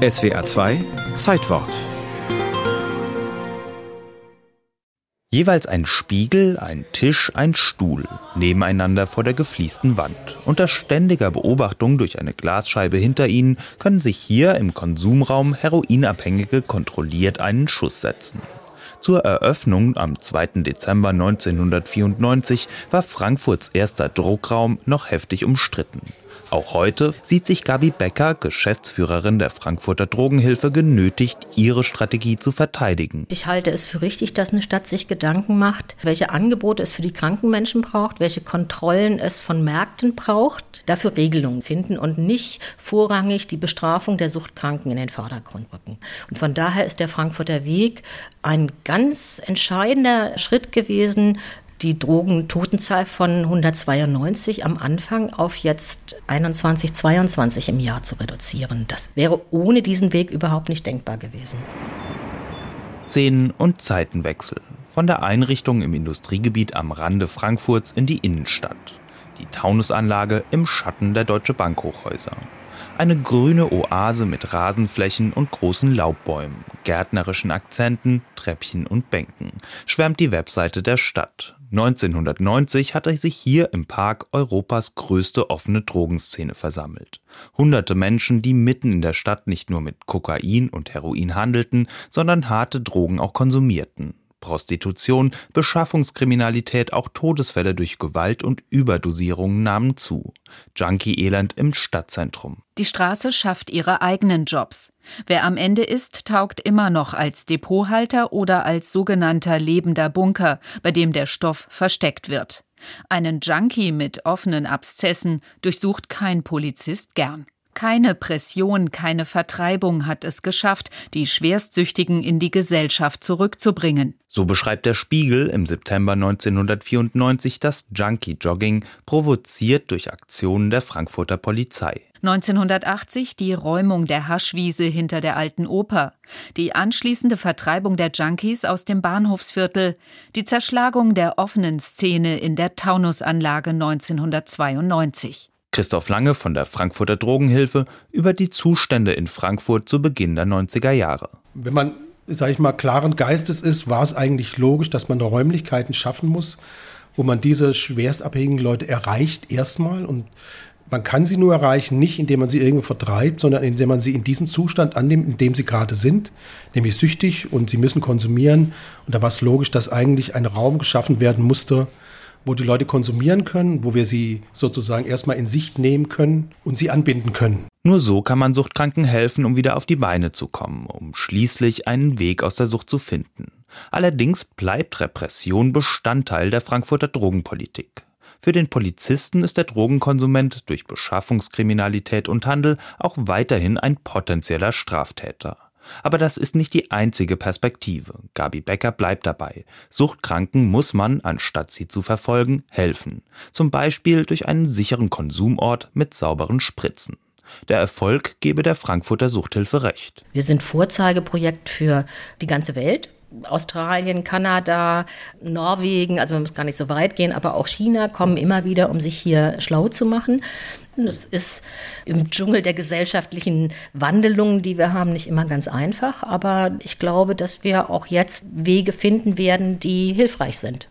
SWA 2 Zeitwort Jeweils ein Spiegel, ein Tisch, ein Stuhl, nebeneinander vor der gefliesten Wand. Unter ständiger Beobachtung durch eine Glasscheibe hinter ihnen können sich hier im Konsumraum Heroinabhängige kontrolliert einen Schuss setzen. Zur Eröffnung am 2. Dezember 1994 war Frankfurts erster Druckraum noch heftig umstritten. Auch heute sieht sich Gabi Becker, Geschäftsführerin der Frankfurter Drogenhilfe, genötigt, ihre Strategie zu verteidigen. Ich halte es für richtig, dass eine Stadt sich Gedanken macht, welche Angebote es für die kranken Menschen braucht, welche Kontrollen es von Märkten braucht, dafür Regelungen finden und nicht vorrangig die Bestrafung der Suchtkranken in den Vordergrund rücken. Und von daher ist der Frankfurter Weg ein ganz entscheidender Schritt gewesen, die Drogentotenzahl von 192 am Anfang auf jetzt 21, 22 im Jahr zu reduzieren. Das wäre ohne diesen Weg überhaupt nicht denkbar gewesen. Szenen- und Zeitenwechsel. Von der Einrichtung im Industriegebiet am Rande Frankfurts in die Innenstadt. Die Taunusanlage im Schatten der Deutsche Bank Hochhäuser. Eine grüne Oase mit Rasenflächen und großen Laubbäumen, gärtnerischen Akzenten, Treppchen und Bänken, schwärmt die Webseite der Stadt. 1990 hatte sich hier im Park Europas größte offene Drogenszene versammelt. Hunderte Menschen, die mitten in der Stadt nicht nur mit Kokain und Heroin handelten, sondern harte Drogen auch konsumierten. Prostitution, Beschaffungskriminalität, auch Todesfälle durch Gewalt und Überdosierungen nahmen zu. Junkie-Elend im Stadtzentrum. Die Straße schafft ihre eigenen Jobs. Wer am Ende ist, taugt immer noch als Depothalter oder als sogenannter lebender Bunker, bei dem der Stoff versteckt wird. Einen Junkie mit offenen Abszessen durchsucht kein Polizist gern. Keine Pression, keine Vertreibung hat es geschafft, die Schwerstsüchtigen in die Gesellschaft zurückzubringen. So beschreibt der Spiegel im September 1994 das Junkie-Jogging, provoziert durch Aktionen der Frankfurter Polizei. 1980 die Räumung der Haschwiese hinter der alten Oper, die anschließende Vertreibung der Junkies aus dem Bahnhofsviertel, die Zerschlagung der offenen Szene in der Taunusanlage 1992. Christoph Lange von der Frankfurter Drogenhilfe über die Zustände in Frankfurt zu Beginn der 90er Jahre. Wenn man, sage ich mal, klaren Geistes ist, war es eigentlich logisch, dass man Räumlichkeiten schaffen muss, wo man diese schwerstabhängigen Leute erreicht erstmal und man kann sie nur erreichen, nicht indem man sie irgendwo vertreibt, sondern indem man sie in diesem Zustand annimmt, in dem sie gerade sind, nämlich süchtig und sie müssen konsumieren. Und da war es logisch, dass eigentlich ein Raum geschaffen werden musste, wo die Leute konsumieren können, wo wir sie sozusagen erstmal in Sicht nehmen können und sie anbinden können. Nur so kann man Suchtkranken helfen, um wieder auf die Beine zu kommen, um schließlich einen Weg aus der Sucht zu finden. Allerdings bleibt Repression Bestandteil der Frankfurter Drogenpolitik. Für den Polizisten ist der Drogenkonsument durch Beschaffungskriminalität und Handel auch weiterhin ein potenzieller Straftäter. Aber das ist nicht die einzige Perspektive. Gabi Becker bleibt dabei. Suchtkranken muss man, anstatt sie zu verfolgen, helfen. Zum Beispiel durch einen sicheren Konsumort mit sauberen Spritzen. Der Erfolg gebe der Frankfurter Suchthilfe recht. Wir sind Vorzeigeprojekt für die ganze Welt. Australien, Kanada, Norwegen, also man muss gar nicht so weit gehen, aber auch China kommen immer wieder, um sich hier schlau zu machen. Das ist im Dschungel der gesellschaftlichen Wandelungen, die wir haben, nicht immer ganz einfach, aber ich glaube, dass wir auch jetzt Wege finden werden, die hilfreich sind.